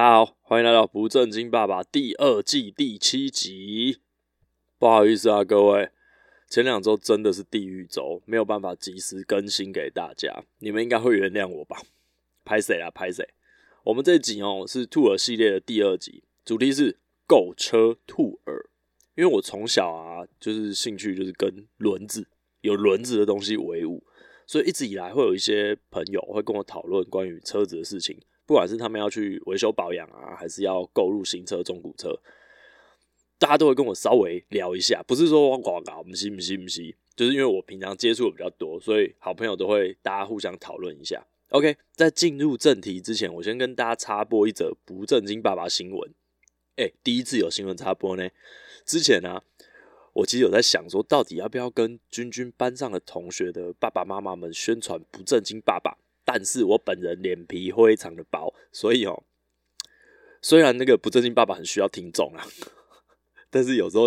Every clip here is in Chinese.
大家好，欢迎来到不正经爸爸第二季第七集。不好意思啊，各位，前两周真的是地狱周，没有办法及时更新给大家，你们应该会原谅我吧？拍谁啊？拍谁？我们这集哦是兔儿系列的第二集，主题是购车兔儿。因为我从小啊就是兴趣就是跟轮子有轮子的东西为伍，所以一直以来会有一些朋友会跟我讨论关于车子的事情。不管是他们要去维修保养啊，还是要购入新车、中古车，大家都会跟我稍微聊一下，不是说我广告，不是不是不是，就是因为我平常接触的比较多，所以好朋友都会大家互相讨论一下。OK，在进入正题之前，我先跟大家插播一则不正经爸爸新闻。哎、第一次有新闻插播呢。之前呢、我其实有在想说，到底要不要跟君君班上的同学的爸爸妈妈们宣传不正经爸爸。但是我本人脸皮非常的薄，所以哦，虽然那个不正经爸爸很需要听众啊，但是有时候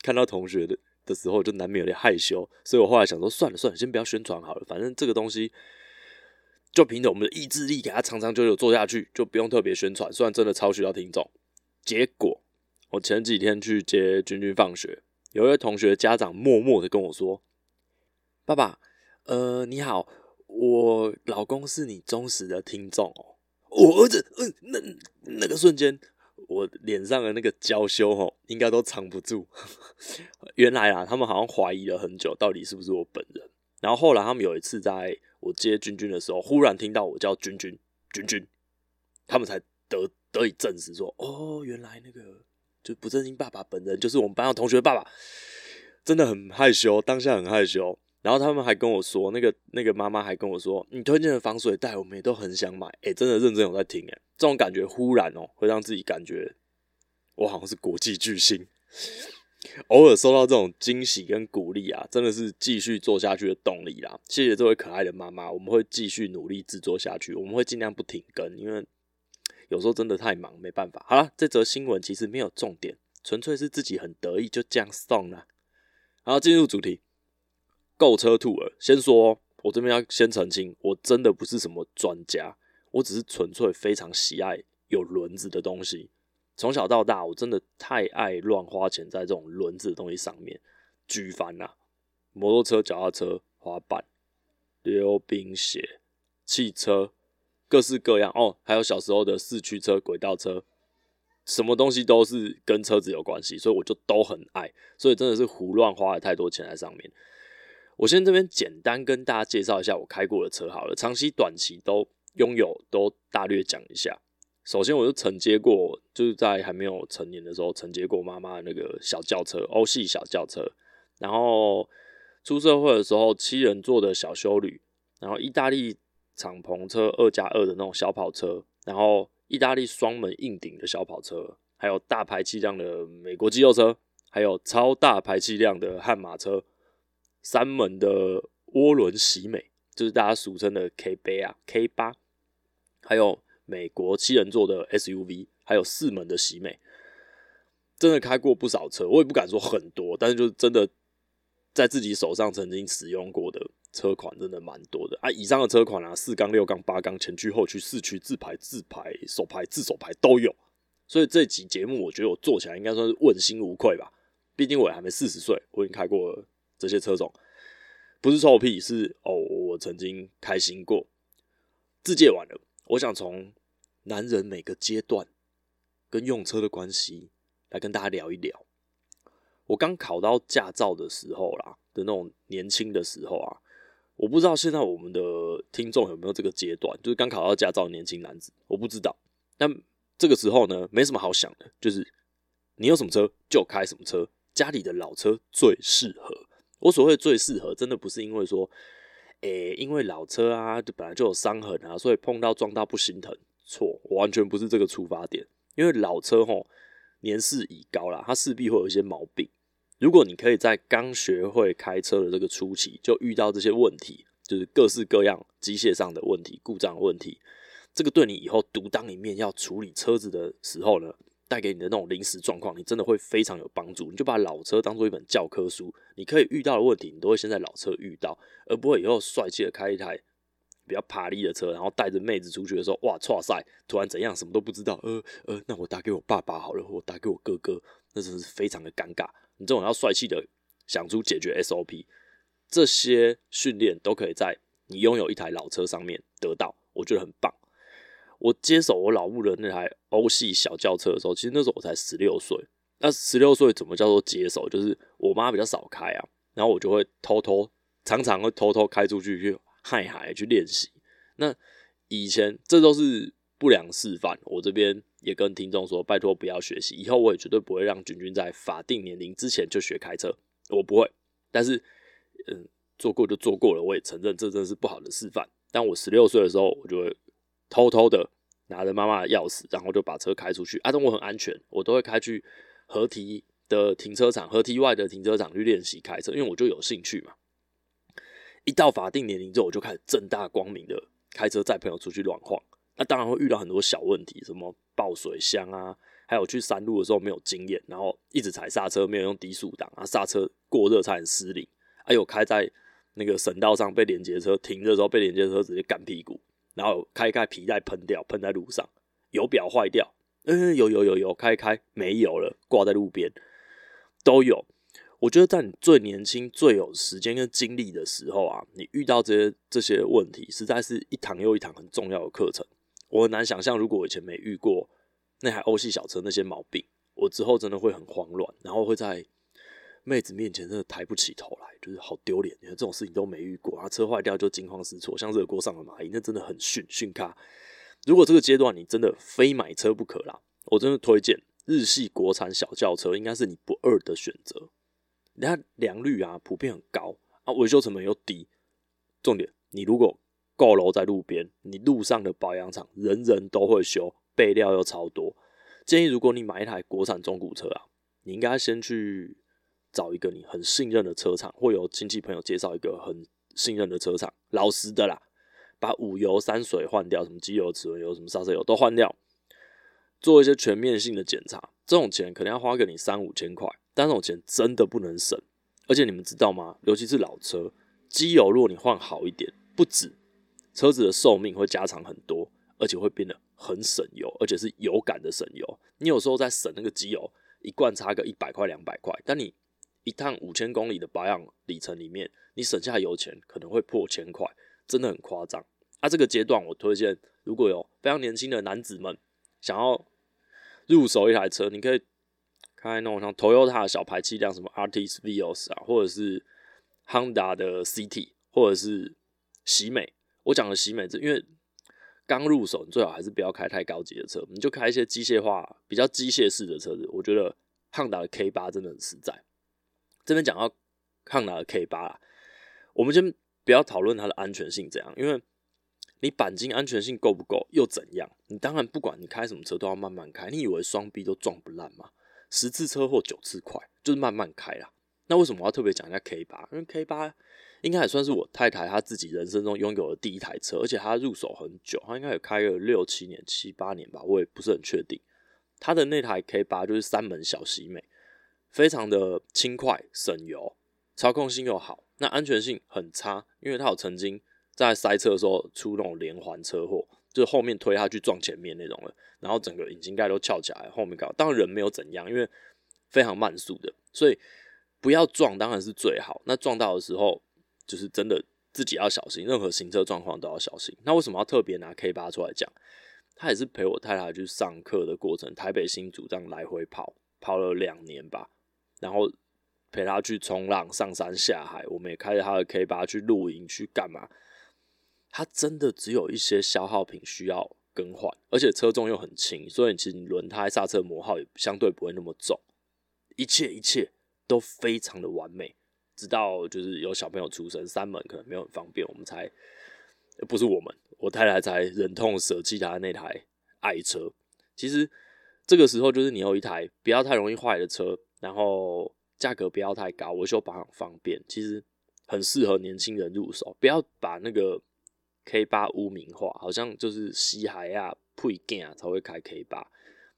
看到同学的的时候，就难免有点害羞，所以我后来想说，算了算了，先不要宣传好了，反正这个东西就凭着我们的意志力，给他长长久久做下去，就不用特别宣传。虽然真的超需要听众，结果我前几天去接君君放学，有一位同学家长默默的跟我说：“爸爸，呃，你好。”我老公是你忠实的听众哦，我儿子，嗯，那那个瞬间，我脸上的那个娇羞哦，应该都藏不住。原来啊，他们好像怀疑了很久，到底是不是我本人。然后后来他们有一次在我接君君的时候，忽然听到我叫君君，君君，他们才得得以证实说，哦，原来那个就不正经爸爸本人就是我们班上同学爸爸，真的很害羞，当下很害羞。然后他们还跟我说，那个那个妈妈还跟我说，你推荐的防水袋，我们也都很想买。哎，真的认真有在听，哎，这种感觉忽然哦，会让自己感觉我好像是国际巨星。偶尔收到这种惊喜跟鼓励啊，真的是继续做下去的动力啦。谢谢这位可爱的妈妈，我们会继续努力制作下去，我们会尽量不停更，因为有时候真的太忙，没办法。好了，这则新闻其实没有重点，纯粹是自己很得意，就这样送了。然后进入主题。购车兔儿，先说，我这边要先澄清，我真的不是什么专家，我只是纯粹非常喜爱有轮子的东西。从小到大，我真的太爱乱花钱在这种轮子的东西上面，举凡啊，摩托车、脚踏车、滑板、溜冰鞋、汽车，各式各样哦，还有小时候的四驱车、轨道车，什么东西都是跟车子有关系，所以我就都很爱，所以真的是胡乱花了太多钱在上面。我先这边简单跟大家介绍一下我开过的车好了，长期、短期都拥有，都大略讲一下。首先，我就承接过，就是在还没有成年的时候，承接过妈妈的那个小轿车，欧系小轿车。然后出社会的时候，七人座的小修旅，然后意大利敞篷车二加二的那种小跑车，然后意大利双门硬顶的小跑车，还有大排气量的美国肌肉车，还有超大排气量的悍马车。三门的涡轮喜美，就是大家俗称的 K 杯啊，K 八，还有美国七人座的 SUV，还有四门的喜美，真的开过不少车，我也不敢说很多，但是就真的在自己手上曾经使用过的车款，真的蛮多的啊。以上的车款啊，四缸、六缸、八缸，前驱、后驱、四驱、自排、自排、手排、自手排都有，所以这集节目我觉得我做起来应该算是问心无愧吧。毕竟我也还没四十岁，我已经开过了。这些车种不是臭屁，是哦，我曾经开心过。自介完了，我想从男人每个阶段跟用车的关系来跟大家聊一聊。我刚考到驾照的时候啦，的那种年轻的时候啊，我不知道现在我们的听众有没有这个阶段，就是刚考到驾照的年轻男子，我不知道。但这个时候呢，没什么好想的，就是你有什么车就开什么车，家里的老车最适合。我所谓最适合，真的不是因为说，诶、因为老车啊，本来就有伤痕啊，所以碰到撞到不心疼。错，完全不是这个出发点。因为老车吼，年事已高啦，它势必会有一些毛病。如果你可以在刚学会开车的这个初期就遇到这些问题，就是各式各样机械上的问题、故障问题，这个对你以后独当一面要处理车子的时候呢，带给你的那种临时状况，你真的会非常有帮助。你就把老车当做一本教科书，你可以遇到的问题，你都会先在老车遇到，而不会以后帅气的开一台比较爬力的车，然后带着妹子出去的时候，哇，剉赛，突然怎样，什么都不知道，呃呃，那我打给我爸爸好了，我打给我哥哥，那真是非常的尴尬。你这种要帅气的想出解决 SOP，这些训练都可以在你拥有一台老车上面得到，我觉得很棒。我接手我老母的那台欧系小轿车的时候，其实那时候我才十六岁。那十六岁怎么叫做接手？就是我妈比较少开啊，然后我就会偷偷，常常会偷偷开出去去嗨嗨去练习。那以前这都是不良示范，我这边也跟听众说，拜托不要学习。以后我也绝对不会让君君在法定年龄之前就学开车，我不会。但是，嗯，做过就做过了，我也承认这真是不好的示范。但我十六岁的时候，我就会偷偷的拿着妈妈的钥匙，然后就把车开出去。啊，但我很安全，我都会开去。河堤的停车场，河堤外的停车场去练习开车，因为我就有兴趣嘛。一到法定年龄之后，我就开始正大光明的开车载朋友出去乱晃。那当然会遇到很多小问题，什么爆水箱啊，还有去山路的时候没有经验，然后一直踩刹车，没有用低速档啊，刹车过热差点失灵。还有开在那个省道上被连接车停的时候，被连接车直接干屁股，然后开开皮带喷掉，喷在路上，油表坏掉。嗯，有有有有，开开没有了，挂在路边都有。我觉得在你最年轻、最有时间跟精力的时候啊，你遇到这些这些问题，实在是一堂又一堂很重要的课程。我很难想象，如果我以前没遇过那台欧系小车那些毛病，我之后真的会很慌乱，然后会在妹子面前真的抬不起头来，就是好丢脸。你看这种事情都没遇过啊，车坏掉就惊慌失措，像热锅上的蚂蚁，那真的很逊逊咖。如果这个阶段你真的非买车不可啦，我真的推荐日系国产小轿车，应该是你不二的选择。它良率啊普遍很高啊，维修成本又低。重点，你如果够楼在路边，你路上的保养厂人人都会修，备料又超多。建议如果你买一台国产中古车啊，你应该先去找一个你很信任的车厂，或由亲戚朋友介绍一个很信任的车厂，老实的啦。把五油三水换掉，什么机油、齿轮油、什么刹车油都换掉，做一些全面性的检查。这种钱可能要花给你三五千块，但这种钱真的不能省。而且你们知道吗？尤其是老车，机油如果你换好一点，不止车子的寿命会加长很多，而且会变得很省油，而且是有感的省油。你有时候在省那个机油，一罐差个一百块、两百块，但你一趟五千公里的保养里程里面，你省下油钱可能会破千块。真的很夸张。啊，这个阶段我推荐，如果有非常年轻的男子们想要入手一台车，你可以开那种像 Toyota 的小排气量，什么 Altis Vios 啊，或者是 Honda 的 C T，或者是喜美。我讲的喜美，是因为刚入手，你最好还是不要开太高级的车，你就开一些机械化、比较机械式的车子。我觉得 Honda 的 K 八真的很实在。这边讲到 Honda 的 K 八啦，我们先。不要讨论它的安全性怎样，因为你钣金安全性够不够又怎样？你当然不管你开什么车都要慢慢开。你以为双臂都撞不烂吗？十次车祸九次快，就是慢慢开啦。那为什么我要特别讲一下 K 八？因为 K 八应该也算是我太太她自己人生中拥有的第一台车，而且她入手很久，她应该有开了六七年、七八年吧，我也不是很确定。她的那台 K 八就是三门小喜美，非常的轻快、省油，操控性又好。那安全性很差，因为他有曾经在塞车的时候出那种连环车祸，就是后面推他去撞前面那种了，然后整个引擎盖都翘起来，后面搞，当然人没有怎样，因为非常慢速的，所以不要撞当然是最好。那撞到的时候，就是真的自己要小心，任何行车状况都要小心。那为什么要特别拿 K 八出来讲？他也是陪我太太去上课的过程，台北新竹这样来回跑，跑了两年吧，然后。陪他去冲浪、上山下海，我们也开着他的 K 八去露营去干嘛？他真的只有一些消耗品需要更换，而且车重又很轻，所以其实轮胎、刹车磨耗也相对不会那么重，一切一切都非常的完美。直到就是有小朋友出生，三门可能没有很方便，我们才不是我们，我太太才忍痛舍弃他那台爱车。其实这个时候就是你有一台不要太容易坏的车，然后。价格不要太高，维修保养方便，其实很适合年轻人入手。不要把那个 K 八污名化，好像就是西海啊、配件啊才会开 K 八。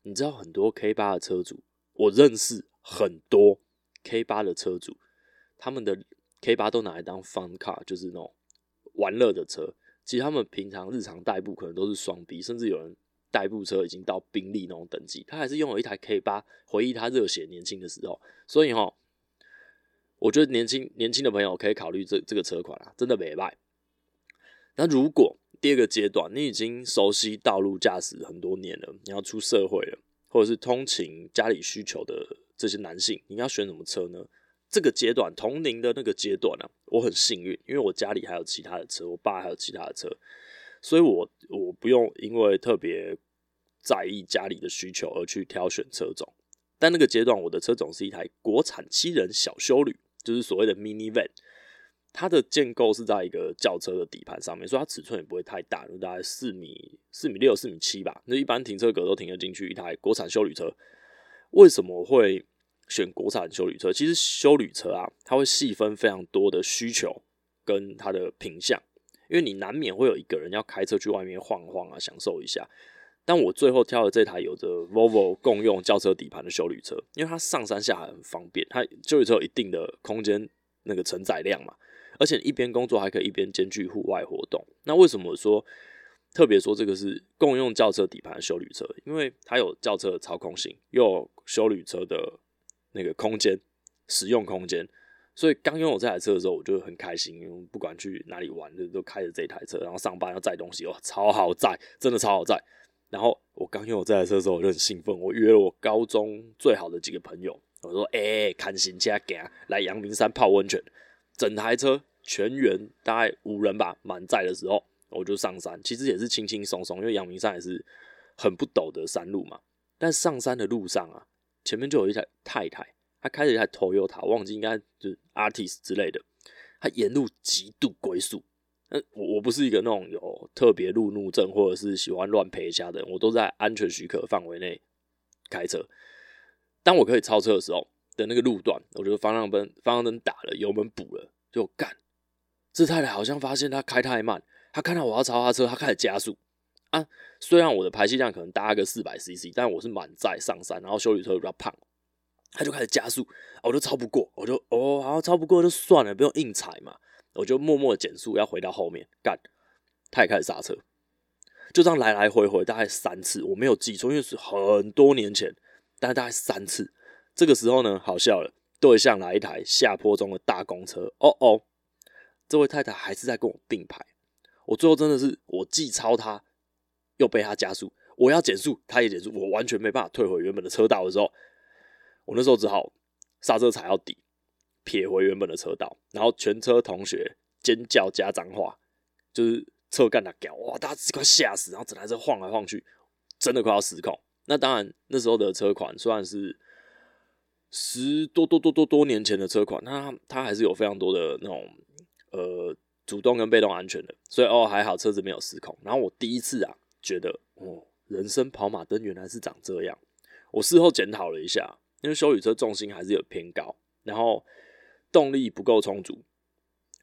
你知道很多 K 八的车主，我认识很多 K 八的车主，他们的 K 八都拿来当 fun car，就是那种玩乐的车。其实他们平常日常代步可能都是双 B，甚至有人代步车已经到宾利那种等级，他还是拥有一台 K 八，回忆他热血年轻的时候。所以哈，我觉得年轻年轻的朋友可以考虑这这个车款啊，真的没坏。那如果第二个阶段，你已经熟悉道路驾驶很多年了，你要出社会了，或者是通勤家里需求的这些男性，你要选什么车呢？这个阶段同龄的那个阶段呢、啊，我很幸运，因为我家里还有其他的车，我爸还有其他的车，所以我我不用因为特别在意家里的需求而去挑选车种。但那个阶段，我的车种是一台国产七人小休旅，就是所谓的 minivan。它的建构是在一个轿车的底盘上面，所以它尺寸也不会太大，就大概四米、四米六、四米七吧。那一般停车格都停得进去。一台国产休旅车，为什么会选国产休旅车？其实休旅车啊，它会细分非常多的需求跟它的品相，因为你难免会有一个人要开车去外面晃晃啊，享受一下。但我最后挑的这台有着 Volvo 共用轿车底盘的修旅车，因为它上山下海很方便，它修旅车有一定的空间那个承载量嘛。而且一边工作还可以一边兼具户外活动。那为什么说特别说这个是共用轿车底盘的修旅车？因为它有轿车的操控性，又有修旅车的那个空间使用空间。所以刚拥有这台车的时候，我就很开心，因为不管去哪里玩，就都开着这台车，然后上班要载东西，哇，超好载，真的超好载。然后我刚拥有这台车的时候，我就很兴奋，我约了我高中最好的几个朋友，我说：“哎、欸，看新车，来阳明山泡温泉，整台车。”全员大概五人吧，满载的时候我就上山，其实也是轻轻松松，因为阳明山也是很不陡的山路嘛。但上山的路上啊，前面就有一台太太，他开着一台 Toyota，忘记应该就是 Artist 之类的，他沿路极度龟速。那，我我不是一个那种有特别路怒症或者是喜欢乱赔家的人，我都在安全许可范围内开车。当我可以超车的时候的那个路段，我觉得方向灯方向灯打了，油门补了，就干。这太太好像发现他开太慢，他看到我要超他车，他开始加速啊。虽然我的排气量可能大个四百 CC，但我是满载上山，然后修理车比较胖，他就开始加速，我就超不过，我就哦，好超不过就算了，不用硬踩嘛，我就默默的减速，要回到后面干，他也开始刹车，就这样来来回回大概三次，我没有记错，因为是很多年前，但大概三次。这个时候呢，好笑了，对向来一台下坡中的大公车，哦哦。这位太太还是在跟我并排，我最后真的是我既超他，又被他加速，我要减速，他也减速，我完全没办法退回原本的车道的时候，我那时候只好刹车踩到底，撇回原本的车道，然后全车同学尖叫加脏话，就是车干他屌，哇，大家快吓死，然后整台车晃来晃去，真的快要失控。那当然那时候的车款算是十多多多多多年前的车款，那它还是有非常多的那种。呃，主动跟被动安全的，所以哦还好车子没有失控。然后我第一次啊觉得哦，人生跑马灯原来是长这样。我事后检讨了一下，因为休旅车重心还是有偏高，然后动力不够充足，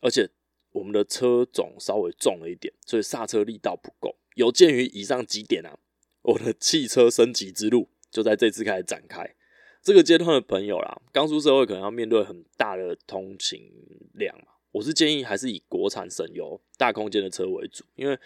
而且我们的车种稍微重了一点，所以刹车力道不够。有鉴于以上几点啊，我的汽车升级之路就在这次开始展开。这个阶段的朋友啦，刚出社会可能要面对很大的通勤量嘛。我是建议还是以国产省油大空间的车为主，因为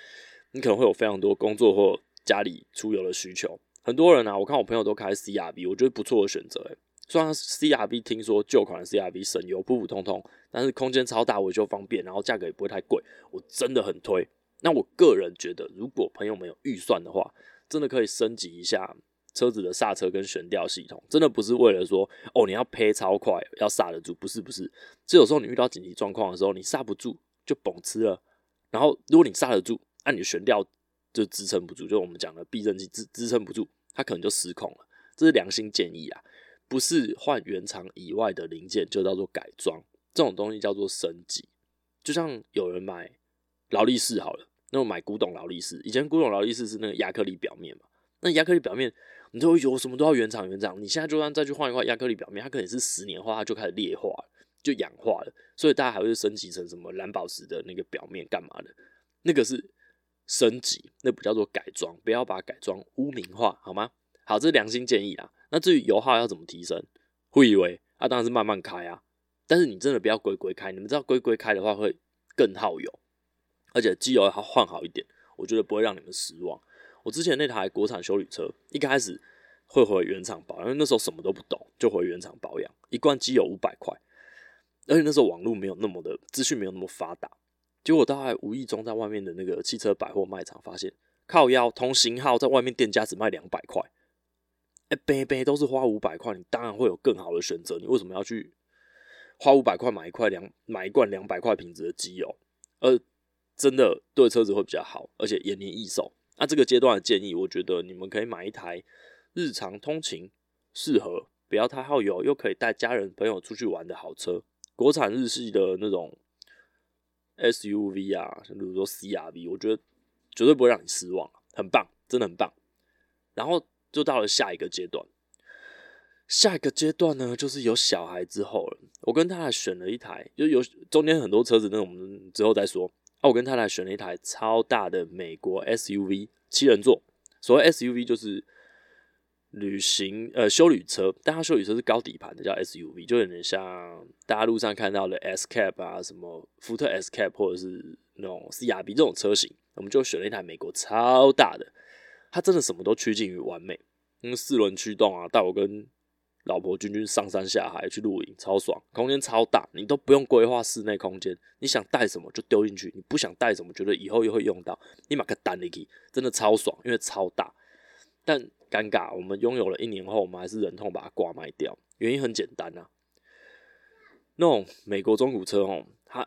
你可能会有非常多工作或家里出游的需求。很多人啊，我看我朋友都开 CRV，我觉得不错的选择。诶，虽然 CRV 听说旧款的 CRV 省油普普通通，但是空间超大，维修方便，然后价格也不会太贵，我真的很推。那我个人觉得，如果朋友们有预算的话，真的可以升级一下。车子的刹车跟悬吊系统，真的不是为了说哦，你要配超快，要刹得住，不是不是。这有时候你遇到紧急状况的时候，你刹不住就崩吃了。然后如果你刹得住，那你的悬吊就支撑不住，就我们讲的避震器支支撑不住，它可能就失控了。这是良心建议啊，不是换原厂以外的零件就叫做改装，这种东西叫做升级。就像有人买劳力士好了，那我买古董劳力士，以前古董劳力士是那个亚克力表面嘛，那亚克力表面。你就会觉得我什么都要原厂原厂，你现在就算再去换一块亚克力表面，它可能是十年后它就开始劣化了，就氧化了，所以大家还会升级成什么蓝宝石的那个表面干嘛的？那个是升级，那不叫做改装，不要把改装污名化，好吗？好，这是良心建议啊。那至于油耗要怎么提升，会以为啊，当然是慢慢开啊，但是你真的不要龟龟开，你们知道龟龟开的话会更耗油。而且机油要换好一点，我觉得不会让你们失望。我之前那台国产休旅车，一开始会回原厂保养，因为那时候什么都不懂，就回原厂保养，一罐机油五百块，而且那时候网络没有那么的资讯没有那么发达，结果大概无意中在外面的那个汽车百货卖场发现，靠腰同型号在外面店家只卖两百块，哎，杯杯都是花五百块，你当然会有更好的选择，你为什么要去花五百块买一块两买一罐两百块瓶子的机油？呃，真的对车子会比较好，而且延年益寿。那这个阶段的建议，我觉得你们可以买一台日常通勤适合，不要太耗油，又可以带家人朋友出去玩的好车。国产日系的那种 SUV 啊，像比如说 CRV，我觉得绝对不会让你失望，很棒，真的很棒。然后就到了下一个阶段，下一个阶段呢，就是有小孩之后了。我跟太太选了一台，就有中间很多车子，那我们之后再说。啊，我跟太太选了一台超大的美国 SUV，七人座。所谓 SUV 就是旅行呃休旅车，但它休旅车是高底盘的，叫 SUV，就有点像大家路上看到的 S Cap 啊，什么福特 S Cap 或者是那种 CRV 这种车型。我们就选了一台美国超大的，它真的什么都趋近于完美，因为四轮驱动啊，带我跟老婆君君上山下海去露营，超爽，空间超大，你都不用规划室内空间，你想带什么就丢进去，你不想带什么，觉得以后又会用到，你买个单进去，真的超爽，因为超大。但尴尬，我们拥有了一年后，我们还是忍痛把它挂卖掉，原因很简单啊，那种美国中古车哦，它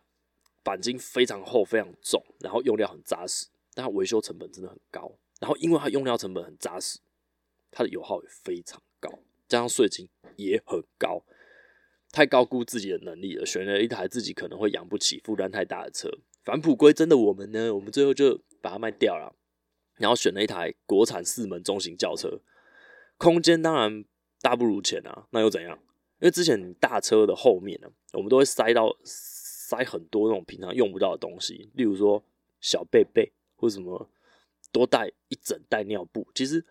钣金非常厚，非常重，然后用料很扎实，但它维修成本真的很高，然后因为它用料成本很扎实，它的油耗也非常高。加上税金也很高，太高估自己的能力了，选了一台自己可能会养不起、负担太大的车。返璞归真的我们呢，我们最后就把它卖掉了，然后选了一台国产四门中型轿车，空间当然大不如前啊，那又怎样？因为之前大车的后面呢，我们都会塞到塞很多那种平常用不到的东西，例如说小被被或什么，多带一整袋尿布，其实。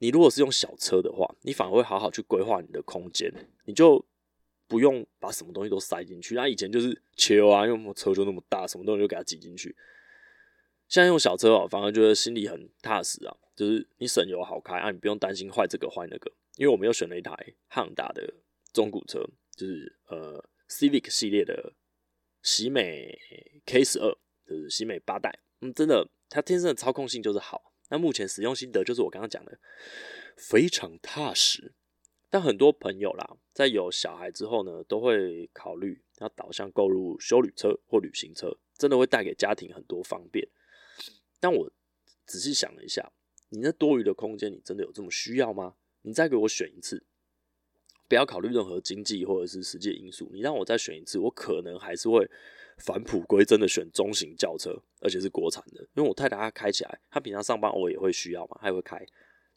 你如果是用小车的话，你反而会好好去规划你的空间，你就不用把什么东西都塞进去。那以前就是球啊，因为车就那么大，什么东西就给它挤进去。现在用小车哦，反而觉得心里很踏实啊，就是你省油好开啊，你不用担心坏这个坏那个。因为我们又选了一台汉达的中古车，就是呃 Civic 系列的喜美 K 十二，就是喜美八代。嗯，真的，它天生的操控性就是好。那目前使用心得就是我刚刚讲的，非常踏实。但很多朋友啦，在有小孩之后呢，都会考虑要导向购入休旅车或旅行车，真的会带给家庭很多方便。但我仔细想了一下，你那多余的空间，你真的有这么需要吗？你再给我选一次，不要考虑任何经济或者是实际因素，你让我再选一次，我可能还是会。返璞归真的选中型轿车，而且是国产的，因为我太太她开起来，她平常上班我也会需要嘛，她也会开，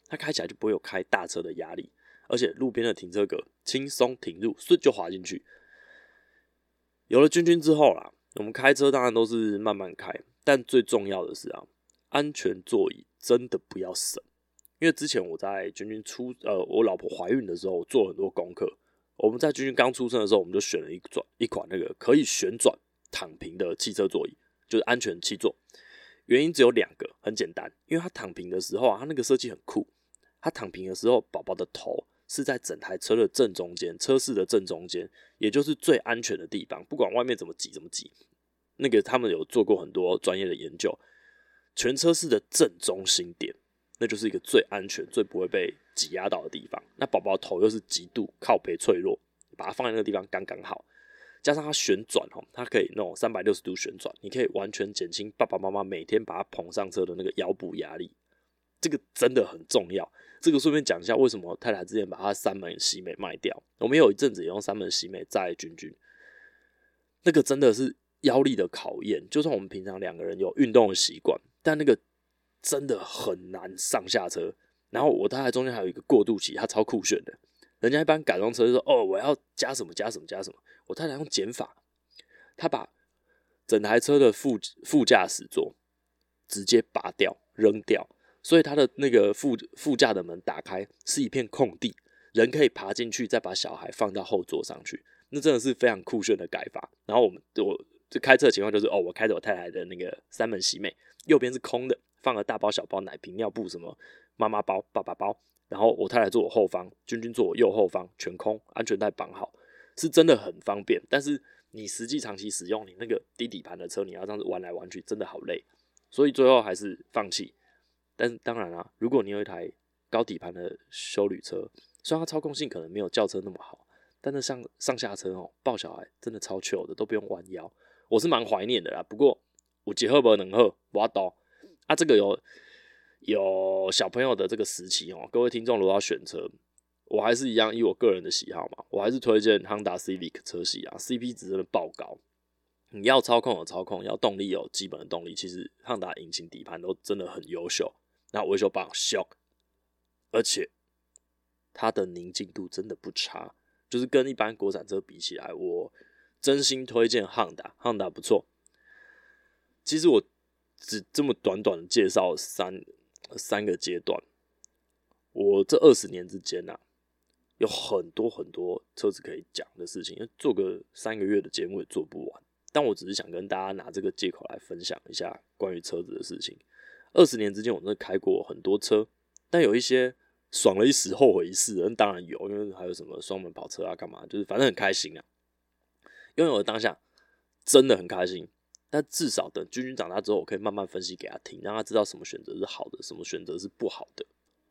她开起来就不会有开大车的压力，而且路边的停车格轻松停入，顺就滑进去。有了君君之后啦，我们开车当然都是慢慢开，但最重要的是啊，安全座椅真的不要省，因为之前我在君君出呃我老婆怀孕的时候，做很多功课，我们在君君刚出生的时候，我们就选了一转一款那个可以旋转。躺平的汽车座椅就是安全七座，原因只有两个，很简单，因为它躺平的时候啊，它那个设计很酷。它躺平的时候，宝宝的头是在整台车的正中间，车室的正中间，也就是最安全的地方。不管外面怎么挤怎么挤，那个他们有做过很多专业的研究，全车室的正中心点，那就是一个最安全、最不会被挤压到的地方。那宝宝头又是极度靠背脆弱，把它放在那个地方刚刚好。加上它旋转哦，它可以那种三百六十度旋转，你可以完全减轻爸爸妈妈每天把它捧上车的那个腰部压力，这个真的很重要。这个顺便讲一下，为什么太太之前把它三门喜美卖掉，我们有一阵子也用三门喜美载君君，那个真的是腰力的考验。就算我们平常两个人有运动的习惯，但那个真的很难上下车。然后我太太中间还有一个过渡期，它超酷炫的。人家一般改装车就说：“哦，我要加什么加什么加什么。”我太太用减法，他把整台车的副副驾驶座直接拔掉扔掉，所以他的那个副副驾的门打开是一片空地，人可以爬进去，再把小孩放到后座上去。那真的是非常酷炫的改法。然后我们我这开车的情况就是，哦，我开着我太太的那个三门喜美，右边是空的，放了大包小包奶瓶、尿布什么妈妈包、爸爸包，然后我太太坐我后方，君君坐我右后方，全空，安全带绑好，是真的很方便。但是你实际长期使用你那个低底盘的车，你要这样子玩来玩去，真的好累，所以最后还是放弃。但是当然啦、如果你有一台高底盘的休旅车，虽然它操控性可能没有轿车那么好，但是上上下车哦，抱小孩真的超 chill 的，都不用弯腰。我是蛮怀念的啦。不过有几喝不能喝，我刀啊，这个有有小朋友的这个时期哦，各位听众如果要选车，我还是一样以我个人的喜好嘛，我还是推荐汉达 Civic 车系啊，CP 值真的爆高。你要操控有操控，要动力有基本的动力，其实 Honda 引擎底盘都真的很优秀。那维修保养而且它的宁静度真的不差，就是跟一般国产车比起来，我真心推荐 Honda，Honda 不错。其实我只这么短短的介绍三三个阶段，我这二十年之间啊，有很多很多车子可以讲的事情，做个三个月的节目也做不完。但我只是想跟大家拿这个借口来分享一下关于车子的事情。二十年之间，我真的开过很多车，但有一些爽了一时，后悔一世。人当然有，因为还有什么双门跑车啊，干嘛，就是反正很开心啊。拥有的当下真的很开心，但至少等君君长大之后，我可以慢慢分析给他听，让他知道什么选择是好的，什么选择是不好的。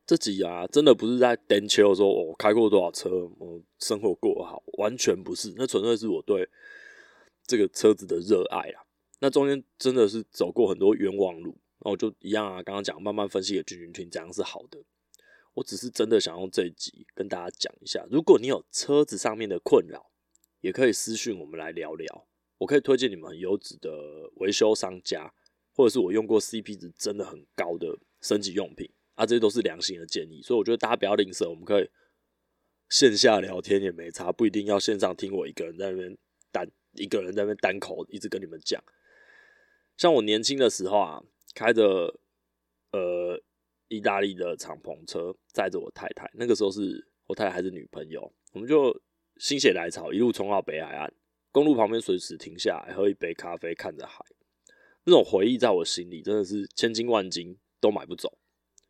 这集啊，真的不是在电秋说我开过多少车，我生活过得好，完全不是，那纯粹是我对这个车子的热爱啊。那中间真的是走过很多冤枉路。那我就一样啊，刚刚讲慢慢分析给君君听，这样是好的。我只是真的想用这一集跟大家讲一下，如果你有车子上面的困扰，也可以私讯我们来聊聊。我可以推荐你们很优质的维修商家，或者是我用过 CP 值真的很高的升级用品啊，这些都是良心的建议。所以我觉得大家不要吝啬，我们可以线下聊天也没差，不一定要线上听我一个人在那边单一个人在那边单口一直跟你们讲。像我年轻的时候啊。开着呃意大利的敞篷车，载着我太太。那个时候是我太太还是女朋友，我们就心血来潮，一路冲到北海岸公路旁边，随时停下来喝一杯咖啡，看着海。那种回忆在我心里真的是千金万金都买不走。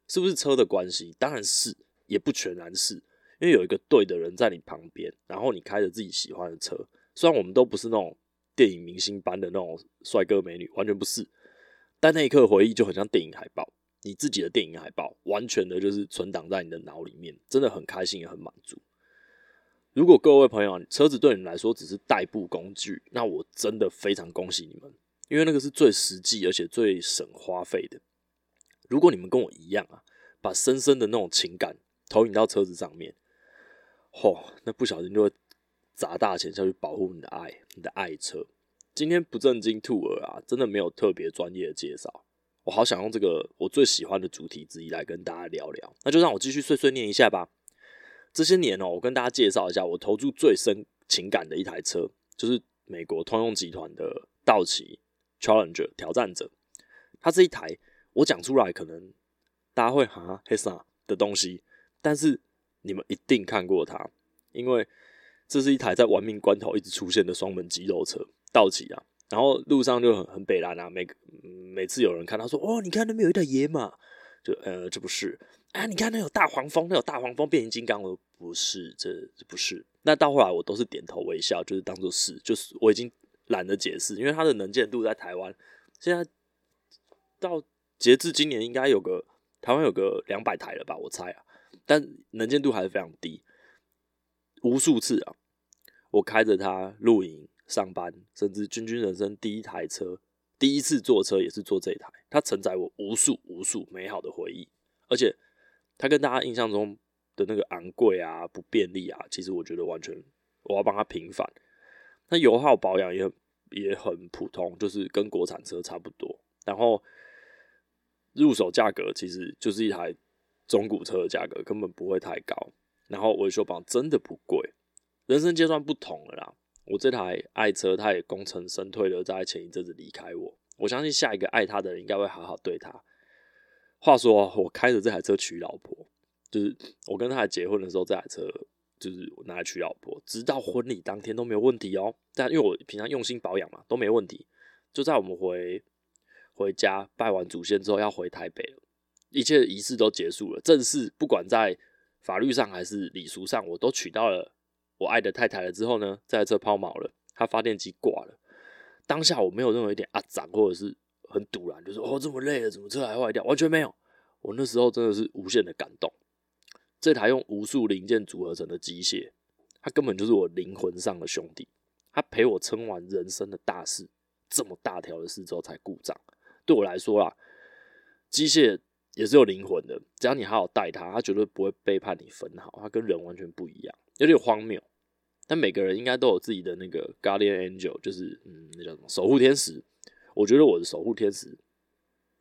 是不是车的关系？当然是，也不全然是，因为有一个对的人在你旁边，然后你开着自己喜欢的车。虽然我们都不是那种电影明星般的那种帅哥美女，完全不是。但那一刻回忆就很像电影海报，你自己的电影海报，完全的就是存档在你的脑里面，真的很开心也很满足。如果各位朋友，车子对你来说只是代步工具，那我真的非常恭喜你们，因为那个是最实际而且最省花费的。如果你们跟我一样啊，把深深的那种情感投影到车子上面，嚯，那不小心就会砸大钱下去保护你的爱，你的爱车。今天不正经兔儿啊，真的没有特别专业的介绍。我好想用这个我最喜欢的主题之一来跟大家聊聊，那就让我继续碎碎念一下吧。这些年哦，我跟大家介绍一下我投注最深情感的一台车，就是美国通用集团的道奇 Challenger 挑战者。它是一台我讲出来可能大家会哈黑啥的东西，但是你们一定看过它，因为这是一台在玩命关头一直出现的双门肌肉车。道奇啊，然后路上就很很北烂啊，每每次有人看他说哦，你看那边有一台野马，就呃这不是啊，你看那有大黄蜂，那有大黄蜂变形金刚，我说不是，这这不是。那到后来我都是点头微笑，就是当做是，就是我已经懒得解释，因为它的能见度在台湾现在到截至今年应该有个台湾有个两百台了吧，我猜啊，但能见度还是非常低。无数次啊，我开着它露营。上班，甚至君君人生第一台车，第一次坐车也是坐这一台，它承载我无数无数美好的回忆，而且它跟大家印象中的那个昂贵啊、不便利啊，其实我觉得完全我要帮它平反。那油耗保养也很也很普通，就是跟国产车差不多。然后入手价格其实就是一台中古车的价格，根本不会太高。然后维修保养真的不贵，人生阶段不同了啦。我这台爱车，它也功成身退的，在前一阵子离开我。我相信下一个爱它的人应该会好好对它。话说，我开着这台车娶老婆，就是我跟她结婚的时候，这台车就是我拿来娶老婆，直到婚礼当天都没有问题哦。但因为我平常用心保养嘛，都没问题。就在我们回回家拜完祖先之后，要回台北了，一切仪式都结束了，正式不管在法律上还是礼俗上，我都娶到了我爱的太太了。之后呢，这台车抛锚了，它发电机挂了。当下我没有任何一点啊长或者是很赌烂，就是哦这么累了，怎么车还坏掉？完全没有。我那时候真的是无限的感动。这台用无数零件组合成的机械，它根本就是我灵魂上的兄弟。它陪我撑完人生的大事，这么大条的事之后才故障。对我来说啦，机械也是有灵魂的，只要你好好带它，它绝对不会背叛你分毫。它跟人完全不一样，有点荒谬。但每个人应该都有自己的那个 guardian angel，就是嗯，那叫什么守护天使。我觉得我的守护天使，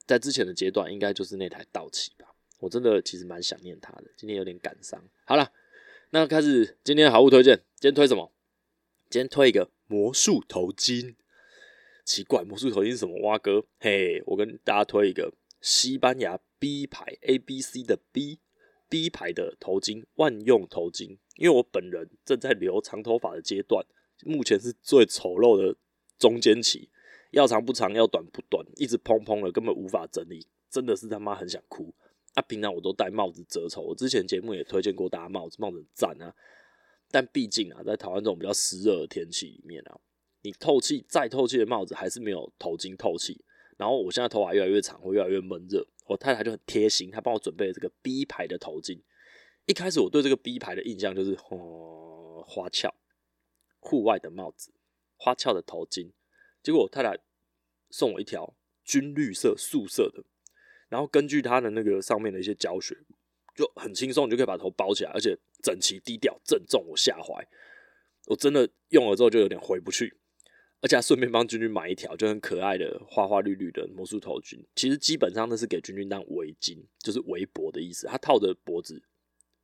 在之前的阶段应该就是那台道奇吧。我真的其实蛮想念他的，今天有点感伤。好了，那开始今天的好物推荐。今天推什么？今天推一个魔术头巾。奇怪，魔术头巾是什么？蛙哥，嘿，我跟大家推一个西班牙 B 牌 A B C 的 B B 牌的头巾，万用头巾。因为我本人正在留长头发的阶段，目前是最丑陋的中间期，要长不长，要短不短，一直蓬蓬的，根本无法整理，真的是他妈很想哭。啊，平常我都戴帽子遮丑。我之前节目也推荐过大家帽子，帽子很赞啊。但毕竟啊，在台湾这种比较湿热的天气里面啊，你透气再透气的帽子还是没有头巾透气。然后我现在头发越来越长，会越来越闷热。我太太就很贴心，她帮我准备了这个 B 牌的头巾。一开始我对这个 B 牌的印象就是，哦，花俏，户外的帽子，花俏的头巾。结果我太太送我一条军绿色素色的。然后根据他的那个上面的一些教学，就很轻松，你就可以把头包起来，而且整齐、低调、正中。我下怀，我真的用了之后就有点回不去，而且还顺便帮君君买一条就很可爱的花花绿绿的魔术头巾。其实基本上那是给君君当围巾，就是围脖的意思。它套着脖子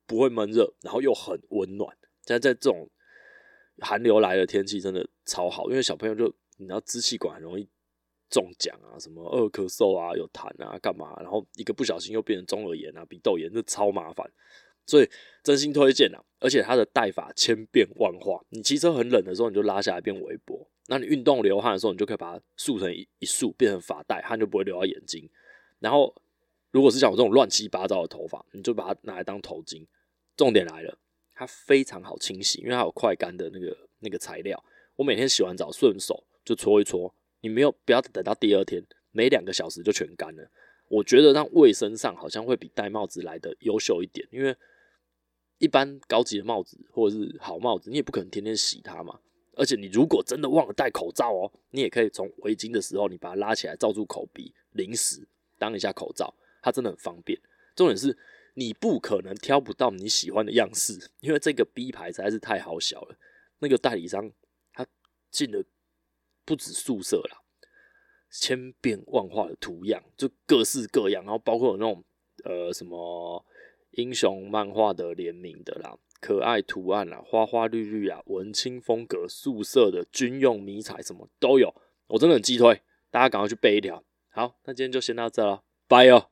不会闷热，然后又很温暖。现在在这种寒流来的天气，真的超好，因为小朋友就你知道支气管很容易。中奖啊，什么二咳嗽啊，有痰啊，干嘛？然后一个不小心又变成中耳炎啊、鼻窦炎，这超麻烦。所以真心推荐啊！而且它的戴法千变万化，你骑车很冷的时候，你就拉下来变围脖；那你运动流汗的时候，你就可以把它束成一一束，变成发带，汗就不会流到眼睛。然后，如果是像我这种乱七八糟的头发，你就把它拿来当头巾。重点来了，它非常好清洗，因为它有快干的那个那个材料。我每天洗完澡顺手就搓一搓。你没有不要等到第二天，每两个小时就全干了。我觉得让卫生上好像会比戴帽子来的优秀一点，因为一般高级的帽子或者是好帽子，你也不可能天天洗它嘛。而且你如果真的忘了戴口罩哦，你也可以从围巾的时候，你把它拉起来罩住口鼻，临时当一下口罩，它真的很方便。重点是你不可能挑不到你喜欢的样式，因为这个 B 牌实在是太好小了。那个代理商他进了。不止素色啦，千变万化的图样，就各式各样，然后包括有那种呃什么英雄漫画的联名的啦，可爱图案啦，花花绿绿啊，文青风格，素色的军用迷彩什么都有，我真的很鸡推，大家赶快去备一条。好，那今天就先到这了，拜哟。